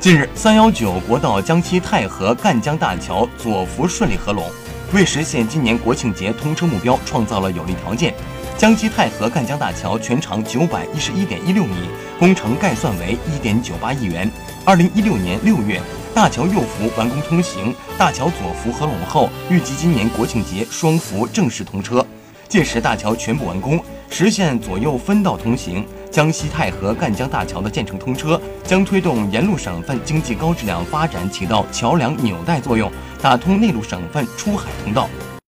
近日，三幺九国道江西太和赣江大桥左幅顺利合拢，为实现今年国庆节通车目标创造了有利条件。江西太和赣江大桥全长九百一十一点一六米，工程概算为一点九八亿元。二零一六年六月，大桥右幅完工通行，大桥左幅合拢后，预计今年国庆节双幅正式通车。届时，大桥全部完工，实现左右分道通行。江西泰和赣江大桥的建成通车，将推动沿路省份经济高质量发展起到桥梁纽带作用，打通内陆省份出海通道。